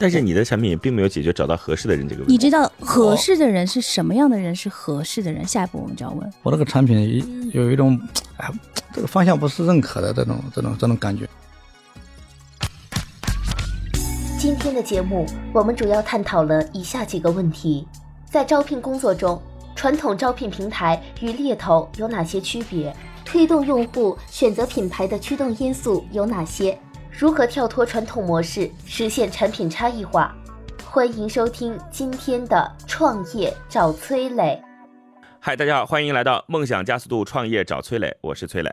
但是你的产品并没有解决找到合适的人这个问题。你知道合适的人是什么样的人是合适的人？下一步我们就要问。我那个产品有一种，哎，这个方向不是认可的这种这种这种感觉。今天的节目，我们主要探讨了以下几个问题：在招聘工作中，传统招聘平台与猎头有哪些区别？推动用户选择品牌的驱动因素有哪些？如何跳脱传统模式，实现产品差异化？欢迎收听今天的创业找崔磊。嗨，大家好，欢迎来到梦想加速度创业找崔磊，我是崔磊。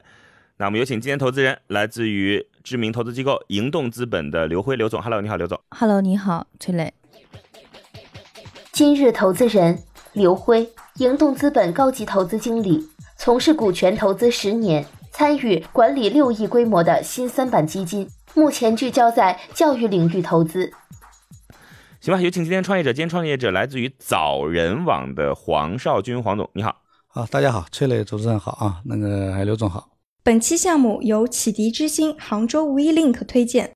那我们有请今天投资人，来自于知名投资机构盈动资本的刘辉刘总。Hello，你好，刘总。Hello，你好，崔磊。今日投资人刘辉，盈动资本高级投资经理，从事股权投资十年，参与管理六亿规模的新三板基金。目前聚焦在教育领域投资。行吧，有请今天创业者。今天创业者来自于早人网的黄少军，黄总，你好。啊，大家好，崔磊主持人好啊，那个还刘总好。本期项目由启迪之星杭州 WeLink 推荐。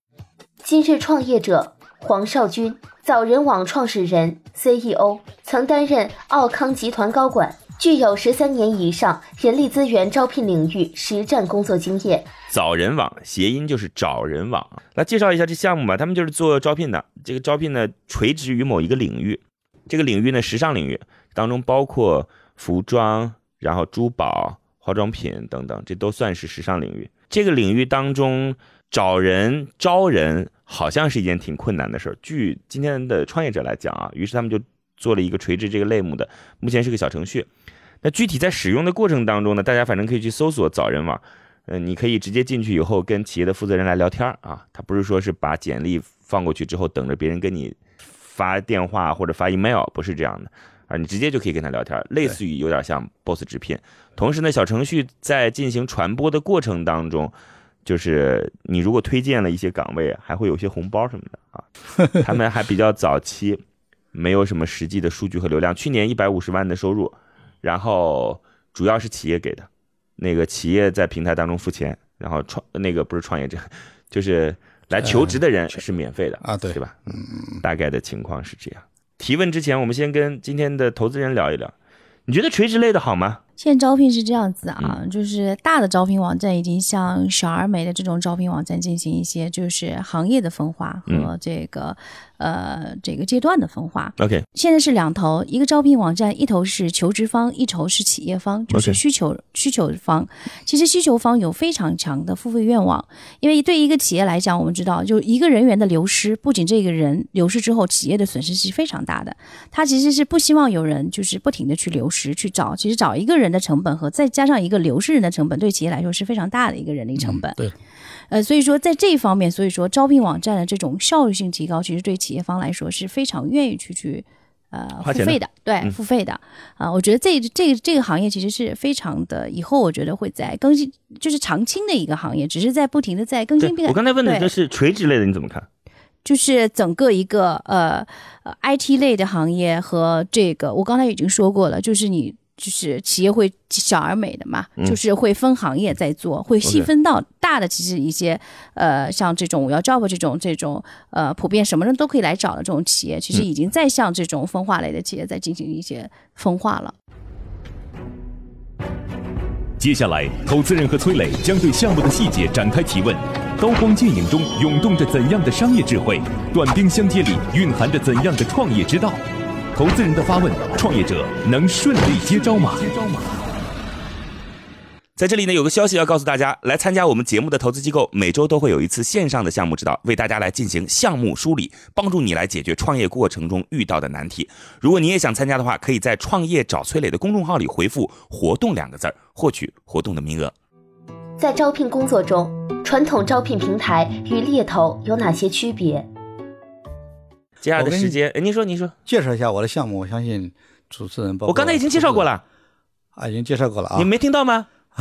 今日创业者黄少军，早人网创始人、CEO，曾担任奥康集团高管。具有十三年以上人力资源招聘领域实战工作经验。找人网谐音就是找人网，来介绍一下这项目吧。他们就是做招聘的，这个招聘呢垂直于某一个领域，这个领域呢时尚领域当中包括服装，然后珠宝、化妆品等等，这都算是时尚领域。这个领域当中找人招人好像是一件挺困难的事儿。据今天的创业者来讲啊，于是他们就做了一个垂直这个类目的，目前是个小程序。那具体在使用的过程当中呢，大家反正可以去搜索早人网，嗯，你可以直接进去以后跟企业的负责人来聊天啊，他不是说是把简历放过去之后等着别人跟你发电话或者发 email，不是这样的啊，你直接就可以跟他聊天，类似于有点像 boss 直聘。同时呢，小程序在进行传播的过程当中，就是你如果推荐了一些岗位，还会有些红包什么的啊。他们还比较早期，没有什么实际的数据和流量，去年一百五十万的收入。然后主要是企业给的，那个企业在平台当中付钱，然后创那个不是创业者，就是来求职的人是免费的啊，对对吧？嗯，大概的情况是这样。提问之前，我们先跟今天的投资人聊一聊，你觉得垂直类的好吗？现在招聘是这样子啊，就是大的招聘网站已经向小而美的这种招聘网站进行一些就是行业的分化和这个。呃，这个阶段的分化，OK，现在是两头，一个招聘网站，一头是求职方，一头是企业方，就是需求需求方。其实需求方有非常强的付费愿望，因为对一个企业来讲，我们知道，就一个人员的流失，不仅这个人流失之后，企业的损失是非常大的。他其实是不希望有人就是不停的去流失去找，其实找一个人的成本和再加上一个流失人的成本，对企业来说是非常大的一个人力成本。对。呃，所以说在这一方面，所以说招聘网站的这种效率性提高，其实对企业方来说是非常愿意去去呃付费的，对，付费的啊。我觉得这这这个行业其实是非常的，以后我觉得会在更新，就是常青的一个行业，只是在不停的在更新变。我刚才问的就是垂直类的，你怎么看？就是整个一个呃呃 IT 类的行业和这个，我刚才已经说过了，就是你。就是企业会小而美的嘛，就是会分行业在做，会细分到大的。其实一些呃，像这种我要 job 这种这种呃，普遍什么人都可以来找的这种企业，其实已经在向这种分化类的企业在进行一些分化了。接下来，投资人和崔磊将对项目的细节展开提问。刀光剑影中涌动着怎样的商业智慧？短兵相接里蕴含着怎样的创业之道？投资人的发问，创业者能顺利接招吗？在这里呢，有个消息要告诉大家：来参加我们节目的投资机构，每周都会有一次线上的项目指导，为大家来进行项目梳理，帮助你来解决创业过程中遇到的难题。如果你也想参加的话，可以在“创业找崔磊”的公众号里回复“活动”两个字儿，获取活动的名额。在招聘工作中，传统招聘平台与猎头有哪些区别？接下来的时间，哎，您说，您说，介绍一下我的项目。我相信主持人包，我刚才已经介绍过了。啊，已经介绍过了啊你。没听到吗？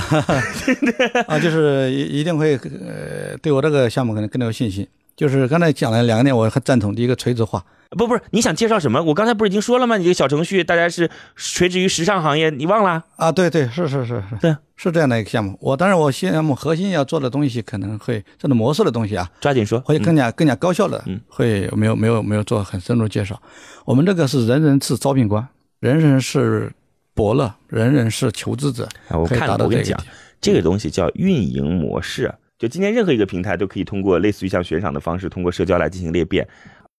啊，就是一一定会呃，对我这个项目可能更有信心。就是刚才讲了两个点，我很赞同。第一个垂直化，不，不是，你想介绍什么？我刚才不是已经说了吗？你这个小程序大家是垂直于时尚行业，你忘了？啊，对对，是是是是，对，是这样的一个项目。我当然，我项目核心要做的东西可能会这种模式的东西啊，抓紧说。会更加更加高效的嗯，会没有没有没有做很深入介绍。我们这个是人人是招聘官，人人是伯乐，人人是求职者，啊，我看到我跟你讲这个地，这个东西叫运营模式。就今天任何一个平台都可以通过类似于像悬赏的方式，通过社交来进行裂变。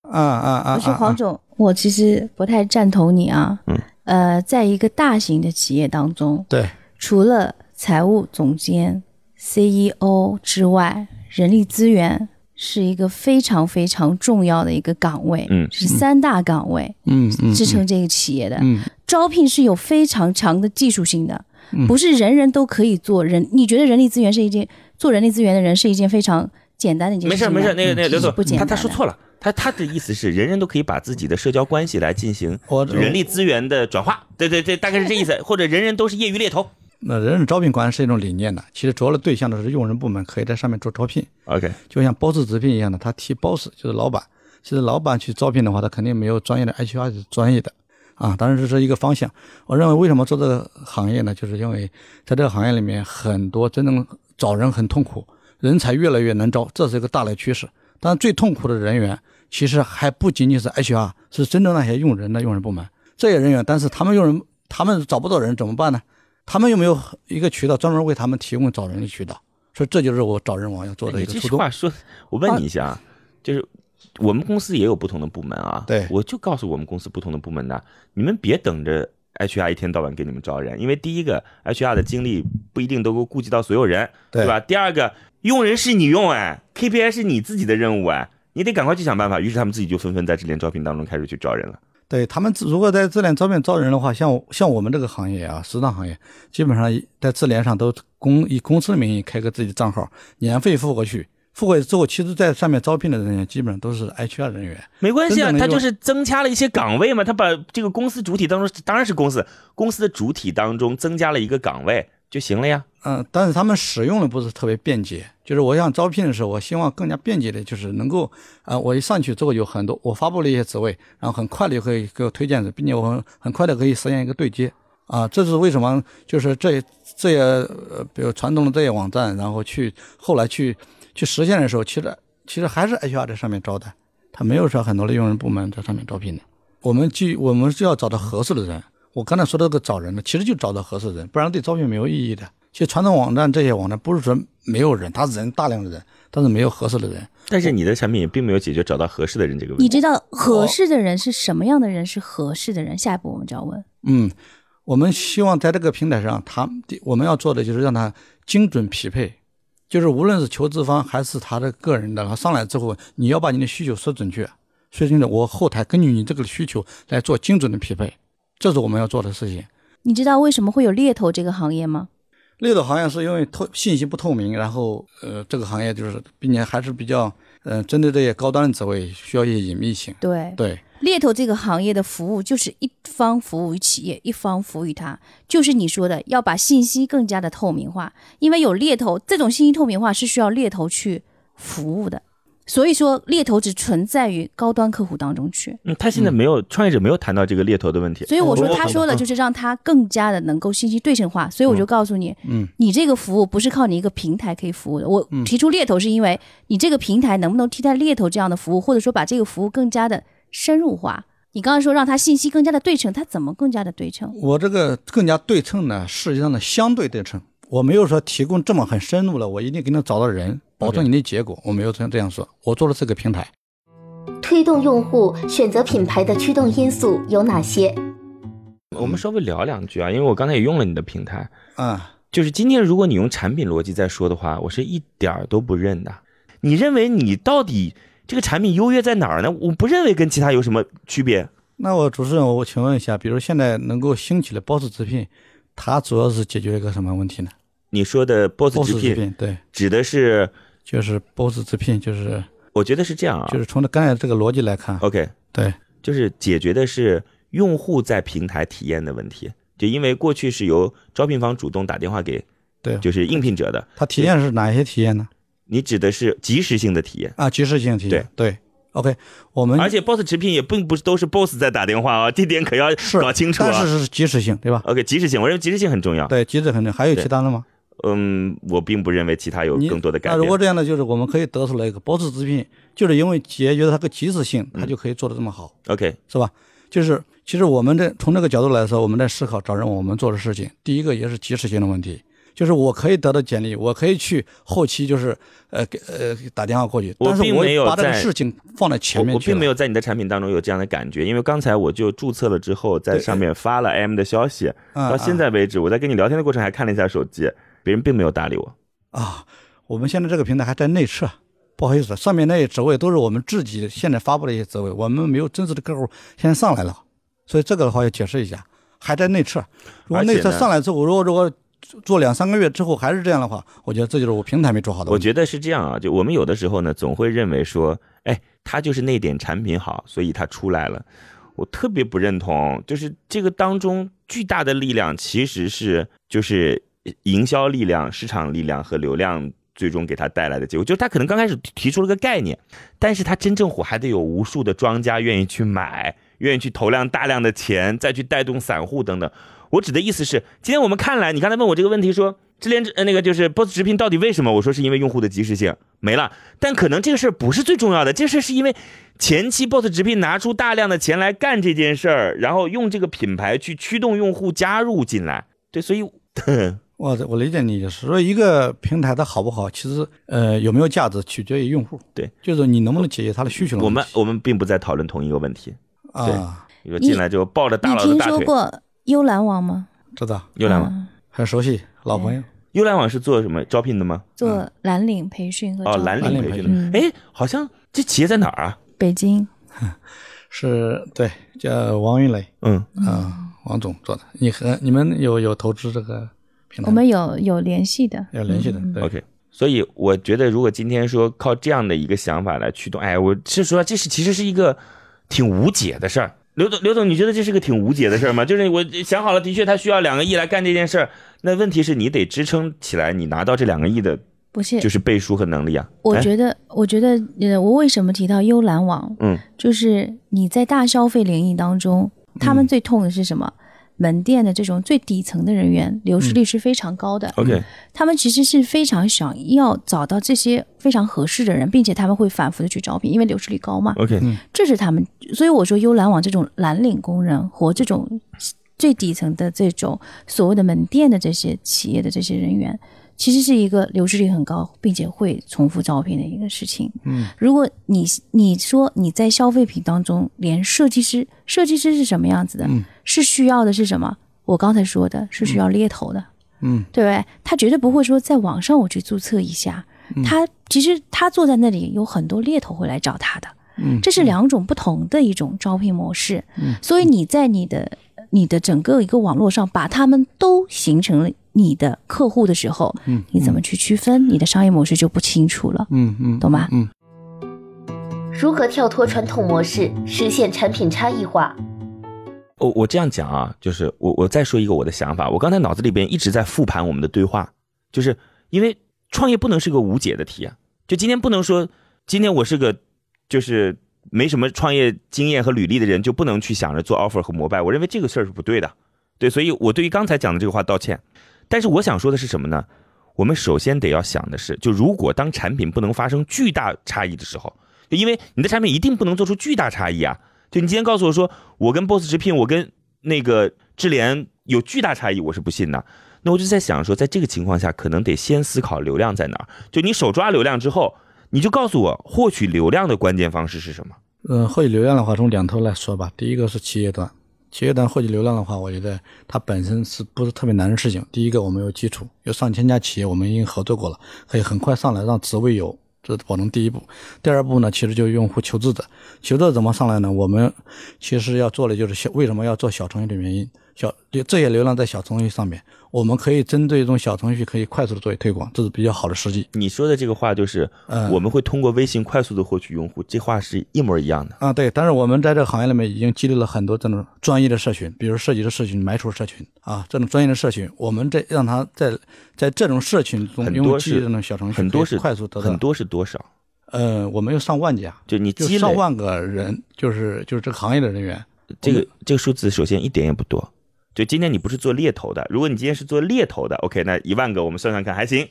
啊啊啊！不是黄总，我其实不太赞同你啊。嗯。呃，在一个大型的企业当中，对，除了财务总监、CEO 之外，人力资源是一个非常非常重要的一个岗位，嗯是三大岗位嗯嗯，支撑这个企业的。嗯招聘是有非常强的技术性的，嗯不是人人都可以做人。你觉得人力资源是一件做人力资源的人是一件非常简单的一件事情？没事没事，那个那个刘总嗯不，简他单他说错了，他他的意思是人人都可以把自己的社交关系来进行人力资源的转化。对对对，大概是这意思，或者人人都是业余猎头。那人人招聘官是一种理念的，其实主要的对象的是用人部门，可以在上面做招聘，OK，就像 boss 直聘一样的，他提 boss 就是老板。其实老板去招聘的话，他肯定没有专业的 HR 是专业的啊。当然这是一个方向。我认为为什么做这个行业呢？就是因为在这个行业里面，很多真正找人很痛苦，人才越来越难招，这是一个大的趋势。但最痛苦的人员，其实还不仅仅是 HR，是真正那些用人的用人部门这些人员。但是他们用人，他们找不到人怎么办呢？他们有没有一个渠道专门为他们提供找人的渠道？所以这就是我找人网要做的一个初衷。话说，我问你一下啊，就是我们公司也有不同的部门啊。对我就告诉我们公司不同的部门的，你们别等着 HR 一天到晚给你们招人，因为第一个 HR 的精力不一定都够顾及到所有人，对吧？第二个，用人是你用哎，KPI 是你自己的任务哎，你得赶快去想办法。于是他们自己就纷纷在智联招聘当中开始去招人了。对他们如果在智联招聘招人的话，像像我们这个行业啊，时尚行业，基本上在智联上都公以公司的名义开个自己的账号，年费付过去，付过去之后，其实在上面招聘的人员基本上都是 HR 人员。没关系啊，他就是增加了一些岗位嘛，他把这个公司主体当中，当然是公司公司的主体当中增加了一个岗位就行了呀。嗯，但是他们使用的不是特别便捷。就是我想招聘的时候，我希望更加便捷的，就是能够，啊、我一上去之后有很多，我发布了一些职位，然后很快的就可以给我推荐的，并且我很很快的可以实现一个对接。啊，这是为什么？就是这这些呃，比如传统的这些网站，然后去后来去去实现的时候，其实其实还是 HR 在上面招的，他没有说很多的用人部门在上面招聘的。我们既我们是要找到合适的人。我刚才说的这个找人呢，其实就找到合适的人，不然对招聘没有意义的。其实传统网站这些网站不是说没有人，他人大量的人，但是没有合适的人。但是你的产品也并没有解决找到合适的人这个问题。你知道合适的人是什么样的人是合适的人？下一步我们就要问。嗯，我们希望在这个平台上，他我们要做的就是让他精准匹配，就是无论是求职方还是他的个人的，他上来之后，你要把你的需求说准确，说清楚，我后台根据你这个需求来做精准的匹配，这是我们要做的事情。你知道为什么会有猎头这个行业吗？猎头行业是因为透信息不透明，然后呃，这个行业就是并且还是比较呃，针对这些高端的职位需要一些隐秘性。对，对，猎头这个行业的服务就是一方服务于企业，一方服务于他，就是你说的要把信息更加的透明化，因为有猎头这种信息透明化是需要猎头去服务的，所以说猎头只存在于高端客户当中去。嗯，他现在没有、创业者没有谈到这个猎头的问题。所以我说他说的就是让他更加的能够信息对称化，所以我就告诉你，嗯，你这个服务不是靠你一个平台可以服务的。我提出猎头是因为你这个平台能不能替代猎头这样的服务，或者说把这个服务更加的深入化。你刚刚说让它信息更加的对称，它怎么更加的对称？我这个更加对称呢，实际上呢相对对称，我没有说提供这么很深入了，我一定给你找到人，保证你的结果，我没有这样这样说，我做的是个平台。推动用户选择品牌的驱动因素有哪些？我们稍微聊两句啊，因为我刚才也用了你的平台，啊、就是今天如果你用产品逻辑在说的话，我是一点儿都不认的。你认为你到底这个产品优越在哪儿呢？我不认为跟其他有什么区别。那我主持人，我请问一下，比如现在能够兴起的 BOSS 直聘，它主要是解决一个什么问题呢你说的 BOSS 直聘聘，对，指的是，就是 BOSS 直聘，就是我觉得是这样啊，就是从刚才这个逻辑来看，OK，对，就是解决的是用户在平台体验的问题。就因为过去是由招聘方主动打电话给，对就是应聘者的，他体验是哪些体验呢？你指的是及时性的体验。啊，及时性的体验。对，OK，我们而且 boss 直聘也并不是都是 boss 在打电话啊，这点可要搞清楚啊。但是是及时性，对吧？OK，及时性，我认为及时性很重要。对，及时很重要。还有其他的吗？嗯，我并不认为其他有更多的改变那如果。这样呢，就是我们可以得出来一个 boss 直聘，就是因为解决它个及时性，它就可以做得这么好，OK，是吧？就是其实我们这从这个角度来说，我们在思考找人我们做的事情，第一个也是及时性的问题。就是我可以得到简历，我可以去后期就是呃给呃打电话过去，我但是我并没有把这个在事情放在前面我我并没有有在你的产品当中有这样的感觉，因为刚才我就注册了之后，在上面发了 M 的消息，嗯到现在为止，我在跟你聊天的过程还看了一下手机，别人并没有搭理我。啊，我们现在这个平台还在内测，不好意思，上面那些职位都是我们自己现在发布的一些职位，我们没有真实的客户现在上来了，所以这个的话要解释一下，还在内测。如果内测上来之后，如果如果做两三个月之后还是这样的话，我觉得这就是我平台没做好的。我觉得是这样啊，就我们有的时候呢，总会认为说，哎，他就是那点产品好，所以他出来了。我特别不认同，就是这个当中巨大的力量其实是就是营销力量、市场力量和流量最终给他带来的结果。就是他可能刚开始提出了个概念，但是他真正火还得有无数的庄家愿意去买，愿意去投量大量的钱，再去带动散户等等。我指的意思是，今天我们看来，你刚才问我这个问题说，智联呃那个就是 BOSS 直聘到底为什么？我说是因为用户的及时性没了，但可能这个事儿不是最重要的，这事儿是因为前期 BOSS 直聘拿出大量的钱来干这件事儿，然后用这个品牌去驱动用户加入进来。对，所以 我我理解你意思，说一个平台它好不好，其实呃有没有价值取决于用户。对，就是你能不能解决他的需求的我。们我们并不在讨论同一个问题。啊，比进来就抱着大佬的大腿。说过优蓝网吗？知道，幽兰网，嗯很熟悉，老朋友。幽兰网是做什么招聘的吗？做蓝领培训和哦，蓝领培训。哎，好像这企业在哪儿啊？北京，是对，叫王云雷，嗯，嗯，王总做的。你和你们有有投资这个平台？我们有有联系的，有联系的，对。OK，所以我觉得，如果今天说靠这样的一个想法来驱动，哎，我是说这是其实是一个挺无解的事儿。刘总，刘总，你觉得这是个挺无解的事儿吗？就是我想好了，的确他需要两个亿来干这件事儿，那问题是你得支撑起来，你拿到这两个亿的，不是就是背书和能力啊。哎我觉得，我觉得，呃，我为什么提到优蓝网？嗯，就是你在大消费领域当中，他们最痛的是什么？门店的这种最底层的人员流失率是非常高的。OK，他们其实是非常想要找到这些非常合适的人，并且他们会反复的去招聘，因为流失率高嘛。OK，这是他们，所以我说优蓝网这种蓝领工人和这种最底层的这种所谓的门店的这些企业的这些人员，其实是一个流失率很高，并且会重复招聘的一个事情。嗯，如果你你说你在消费品当中连设计师，设计师是什么样子的？嗯是需要的是什么？我刚才说的是需要猎头的。嗯，对不对？他绝对不会说在网上我去注册一下，他其实他坐在那里有很多猎头会来找他的，嗯这是两种不同的一种招聘模式。嗯所以你在你的你的整个一个网络上把他们都形成了你的客户的时候，嗯你怎么去区分？你的商业模式就不清楚了，嗯嗯，懂吗？嗯，如何跳脱传统模式，实现产品差异化？我我这样讲啊，就是我我再说一个我的想法，我刚才脑子里边一直在复盘我们的对话，就是因为创业不能是个无解的题啊，就今天不能说今天我是个就是没什么创业经验和履历的人就不能去想着做 offer 和膜拜，我认为这个事儿是不对的，对，所以我对于刚才讲的这个话道歉，但是我想说的是什么呢？我们首先得要想的是，就如果当产品不能发生巨大差异的时候，就因为你的产品一定不能做出巨大差异啊。就你今天告诉我说，我跟 Boss 直聘，我跟那个智联有巨大差异，我是不信的。那我就在想说，在这个情况下，可能得先思考流量在哪儿。就你手抓流量之后，你就告诉我获取流量的关键方式是什么。嗯，获取流量的话，从两头来说吧。第一个是企业端，企业端获取流量的话，我觉得它本身是不是特别难的事情。第一个，我们有基础，有上千家企业，我们已经合作过了，可以很快上来，让职位有，这是保证第一步。第二步呢，其实就是用户求职者，求职者怎么上来呢？我们其实要做的就是小，为什么要做小程序的原因。小这些流量在小程序上面，我们可以针对这种小程序可以快速的作为推广，这是比较好的时机。你说的这个话就是，嗯我们会通过微信快速的获取用户，这话是一模一样的。啊，对，但是我们在这个行业里面已经积累了很多这种专业的社群，比如设计的社群、买手社群啊，这种专业的社群，我们在让他在在这种社群中多是用基于这种小程序，很多是快速得到很，多是多少？呃，我们有上万家，就你积累就上万个人，就是就是这个行业的人员，这个这个数字，首先一点也不多。就今天你不是做猎头的，如果你今天是做猎头的，OK，那一万个我们算算看还行。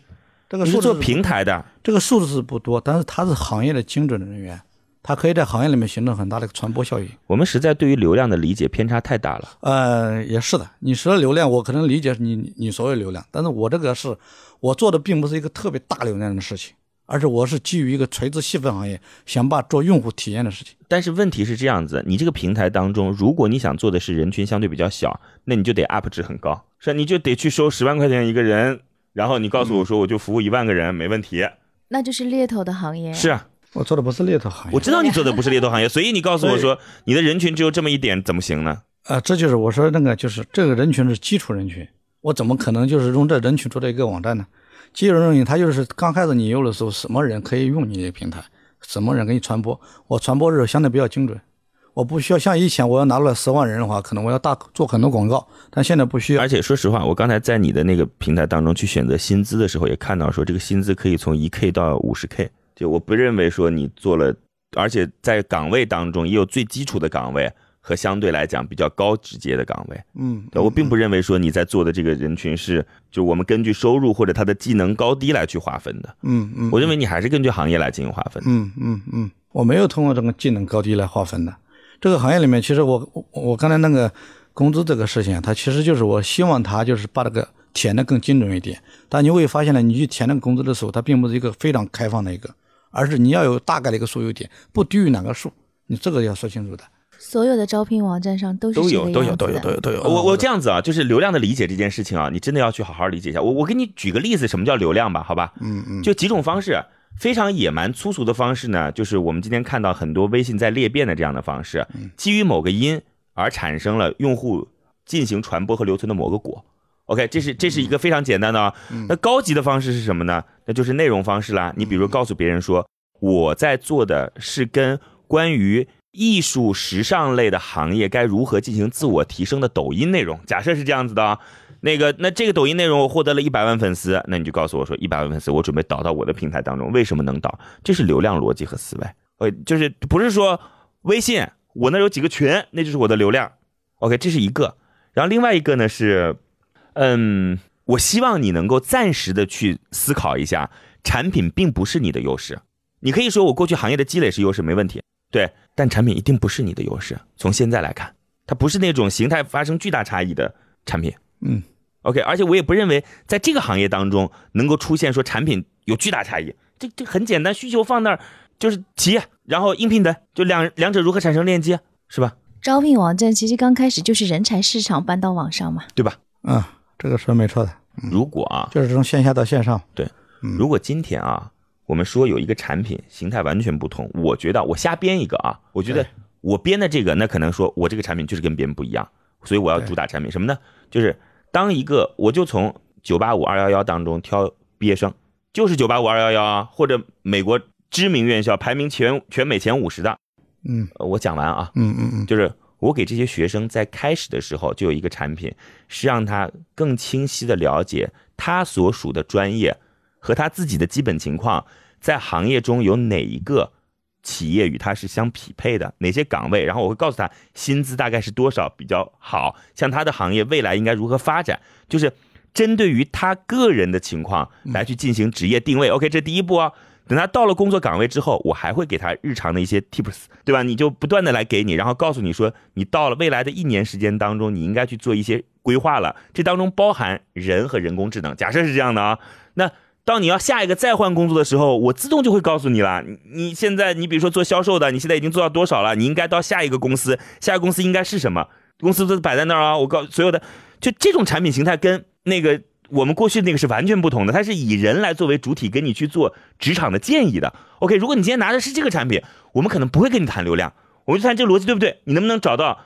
这个你是做数字平台的，这个数字是不多，但是它是行业的精准的人员，它可以在行业里面形成很大的一个传播效应。我们实在对于流量的理解偏差太大了。呃，也是的，你说流量，我可能理解你你你所谓流量，但是我这个是我做的并不是一个特别大流量的事情，而是我是基于一个垂直细分行业，想把做用户体验的事情。但是问题是这样子，你这个平台当中，如果你想做的是人群相对比较小，那你就得 up 值很高，是你就得去收十万块钱一个人，然后你告诉我说我就服务一万个人没问题。那就是猎头的行业。是啊，我做的不是猎头行业，我知道你做的不是猎头行业，所以你告诉我说你的人群只有这么一点，怎么行呢？呃，这就是我说那个，就是这个人群是基础人群，我怎么可能就是用这人群做的一个网站呢？基础人群，它就是刚开始你用的时候，什么人可以用你这个平台，什么人给你传播，我传播的时候相对比较精准，我不需要像以前我要拿出来十万人的话，可能我要大做很多广告，但现在不需要而。且说实话，我刚才在你的那个平台当中去选择薪资的时候，也看到说这个薪资可以从一 k 到五十 k，就我不认为说你做了，而且在岗位当中也有最基础的岗位和相对来讲比较高直接的岗位。嗯，对我并不认为说你在做的这个人群是，就我们根据收入或者他的技能高低来去划分的。嗯嗯，我认为你还是根据行业来进行划分。嗯嗯嗯，我没有通过这个技能高低来划分的。这个行业里面，其实我我我刚才那个工资这个事情，它其实就是我希望它就是把这个填的更精准一点。但你会发现呢，你去填那个工资的时候，它并不是一个非常开放的一个，而是你要有大概的一个数有点，不低于哪个数，你这个要说清楚的。所有的招聘网站上都是都有都有都有都有都有。我我这样子啊，就是流量的理解这件事情啊，你真的要去好好理解一下。我我给你举个例子，什么叫流量吧？好吧，嗯嗯，就几种方式，非常野蛮粗俗的方式呢，就是我们今天看到很多微信在裂变的这样的方式，基于某个因而产生了用户进行传播和留存的某个果。OK，这是这是一个非常简单的啊、那高级的方式是什么呢？那就是内容方式啦。你比如告诉别人说，我在做的是跟关于艺术时尚类的行业该如何进行自我提升的抖音内容。假设是这样子的啊，那个那这个抖音内容我获得了一百万粉丝，那你就告诉我说一百万粉丝我准备导到我的平台当中，为什么能导？这是流量逻辑和思维。呃，就是不是说微信我那有几个群，那就是我的流量。OK，这是一个。然后另外一个呢是，嗯，我希望你能够暂时的去思考一下，产品并不是你的优势。你可以说我过去行业的积累是优势，没问题，对，但产品一定不是你的优势。从现在来看，它不是那种形态发生巨大差异的产品。嗯 OK，而且我也不认为在这个行业当中能够出现说产品有巨大差异。这这很简单，需求放那儿就是企业，然后应聘的，就两两者如何产生链接，是吧？招聘网站其实刚开始就是人才市场搬到网上嘛。对吧？嗯，这个是没错的，如果啊，就是从线下到线上。对如果今天啊，我们说有一个产品形态完全不同，我觉得我瞎编一个啊，我觉得我编的这个，那可能说我这个产品就是跟别人不一样，所以我要主打产品什么呢？就是当一个我就从九八五二幺幺当中挑毕业生，就是九八五二幺幺啊，或者美国知名院校排名全全美前五十的，嗯。呃我讲完啊，嗯嗯嗯，就是我给这些学生在开始的时候就有一个产品，是让他更清晰的了解他所属的专业和他自己的基本情况，在行业中有哪一个企业与他是相匹配的，哪些岗位，然后我会告诉他薪资大概是多少比较好，像他的行业未来应该如何发展，就是针对于他个人的情况来去进行职业定位。OK，这第一步啊。等他到了工作岗位之后，我还会给他日常的一些 tips，对吧？你就不断的来给你，然后告诉你说，你到了未来的一年时间当中，你应该去做一些规划了。这当中包含人和人工智能。假设是这样的啊，那当你要下一个再换工作的时候，我自动就会告诉你了。你现在你比如说做销售的，你现在已经做到多少了？你应该到下一个公司，下一个公司应该是什么？公司都摆在那儿啊。我告所有的，就这种产品形态跟那个。我们过去那个是完全不同的，它是以人来作为主体，跟你去做职场的建议的。OK，如果你今天拿的是这个产品，我们可能不会跟你谈流量，我们就谈这个逻辑对不对？你能不能找到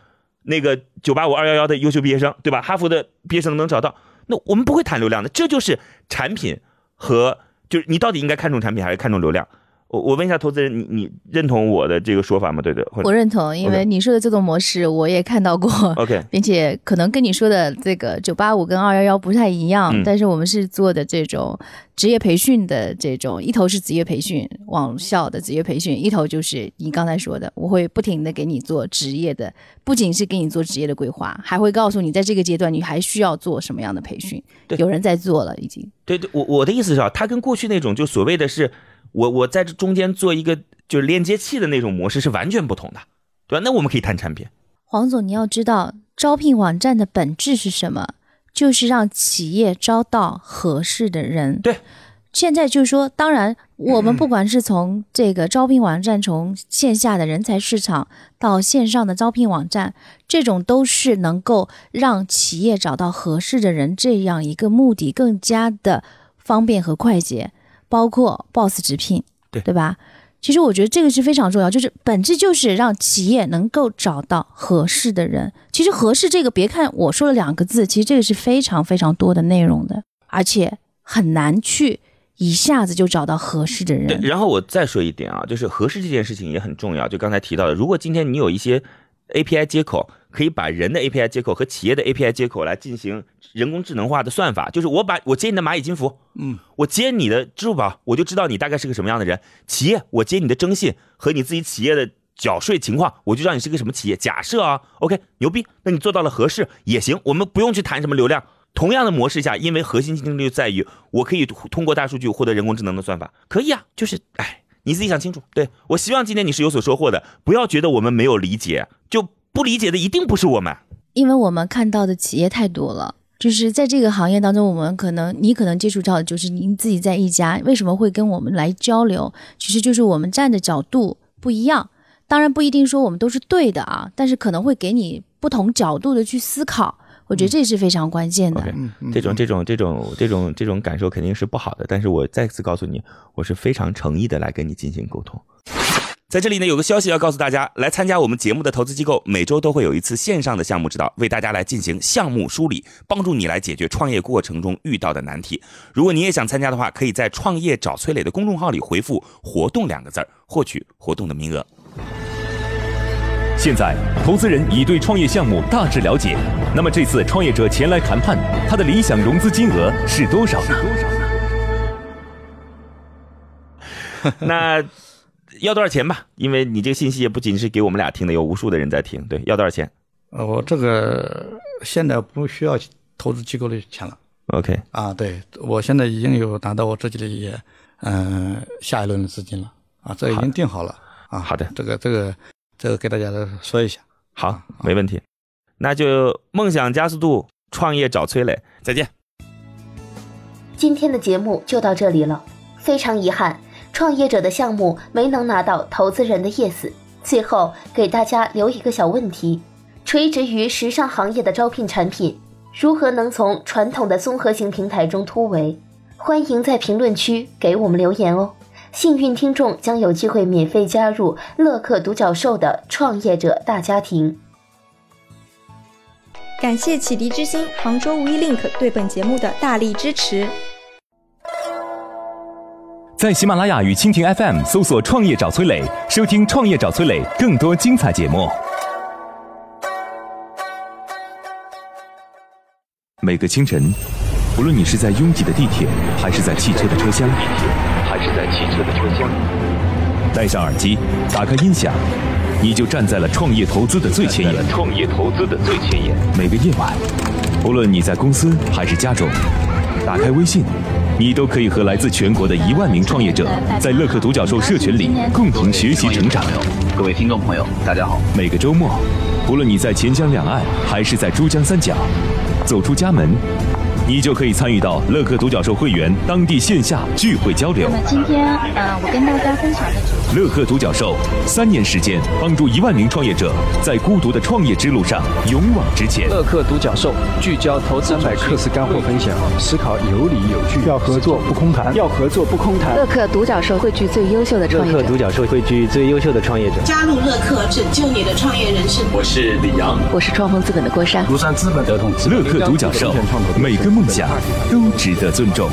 那个九八五二幺幺的优秀毕业生，对吧？哈佛的毕业生能找到，那我们不会谈流量的。这就是产品和就是你到底应该看重产品还是看重流量？我我问一下投资人，你你认同我的这个说法吗？对对，我认同，因为你说的这种模式我也看到过。OK，并且可能跟你说的这个九八五跟二幺幺不太一样，嗯但是我们是做的这种职业培训的这种，一头是职业培训网校的职业培训，一头就是你刚才说的，我会不停的给你做职业的，不仅是给你做职业的规划，还会告诉你在这个阶段你还需要做什么样的培训。对有人在做了，已经。对对，我我的意思是啊，它跟过去那种就所谓的是我我在这中间做一个就是链接器的那种模式是完全不同的，对吧？那我们可以谈产品。黄总，你要知道，招聘网站的本质是什么？就是让企业招到合适的人。对，现在就是说，当然，我们不管是从这个招聘网站，从线下的人才市场到线上的招聘网站，这种都是能够让企业找到合适的人这样一个目的更加的方便和快捷，包括 Boss 直聘，对对吧？其实我觉得这个是非常重要，就是本质就是让企业能够找到合适的人。其实合适这个，别看我说了两个字，其实这个是非常非常多的内容的，而且很难去一下子就找到合适的对，人。然后我再说一点啊，就是合适这件事情也很重要。就刚才提到的，如果今天你有一些 API 接口，可以把人的 API 接口和企业的 API 接口来进行人工智能化的算法，就是我把我接你的蚂蚁金服，嗯，我接你的支付宝，我就知道你大概是个什么样的人。企业，我接你的征信和你自己企业的缴税情况，我就知道你是个什么企业。假设啊，OK，牛逼，那你做到了合适也行，我们不用去谈什么流量。同样的模式下，因为核心竞争力就在于我可以通过大数据获得人工智能的算法，可以啊，就是哎，你自己想清楚。对我希望今天你是有所收获的，不要觉得我们没有理解，就不理解的一定不是我们。因为我们看到的企业太多了，就是在这个行业当中，我们可能你可能接触到的就是您自己在一家，为什么会跟我们来交流？其实就是我们站的角度不一样，当然不一定说我们都是对的啊，但是可能会给你不同角度的去思考，我觉得这是非常关键的。这种这种这种这种这种感受肯定是不好的，但是我再次告诉你，我是非常诚意的来跟你进行沟通。在这里呢，有个消息要告诉大家，来参加我们节目的投资机构，每周都会有一次线上的项目指导，为大家来进行项目梳理，帮助你来解决创业过程中遇到的难题。如果你也想参加的话，可以在“创业找崔磊”的公众号里回复“活动”两个字儿，获取活动的名额。现在，投资人已对创业项目大致了解。那么这次创业者前来谈判，他的理想融资金额是多少呢？那要多少钱吧？因为你这个信息也不仅是给我们俩听的，有无数的人在听。对，要多少钱呃，我这个现在不需要投资机构的钱了？OK，啊，对我现在已经有拿到我自己的也，嗯、下一轮的资金了啊，这已经定好了啊。好的这个这个这个给大家说一下。好，没问题。那就梦想加速度，创业找崔磊，再见。今天的节目就到这里了，非常遗憾，创业者的项目没能拿到投资人的 yes。最后给大家留一个小问题：垂直于时尚行业的招聘产品，如何能从传统的综合型平台中突围？欢迎在评论区给我们留言哦。幸运听众将有机会免费加入乐客独角兽的创业者大家庭。感谢启迪之星、杭州无一 link 对本节目的大力支持。在喜马拉雅与蜻蜓 FM 搜索“创业找崔磊”，收听“创业找崔磊”更多精彩节目。每个清晨，无论你是在拥挤的地铁，还是在汽车的车厢，还是在汽车的车厢，戴上耳机，打开音响，你就站在了创业投资的最前沿。创业投资的最前沿。每个夜晚，无论你在公司还是家中，打开微信，你都可以和来自全国的一万名创业者，在乐客独角兽社群里共同学习成长。各位听众朋友，大家好。每个周末，无论你在钱江两岸还是在珠江三角，走出家门，你你就可以参与到乐客独角兽会员当地线下聚会交流。那么今天，呃，我跟大家分享的主题，乐客独角兽三年时间，帮助一万名创业者在孤独的创业之路上勇往直前。乐客独角兽聚焦投资百课时干货分享，思考有理有据，要合作不空谈，要合作不空谈。乐客独角兽汇聚最优秀的创业者，乐客独角兽汇聚最优秀的创业者，加入乐客，拯救你的创业人生。我是李阳，我是创丰资本的郭山，庐山资本的同志乐客独角兽，每个梦想都值得尊重。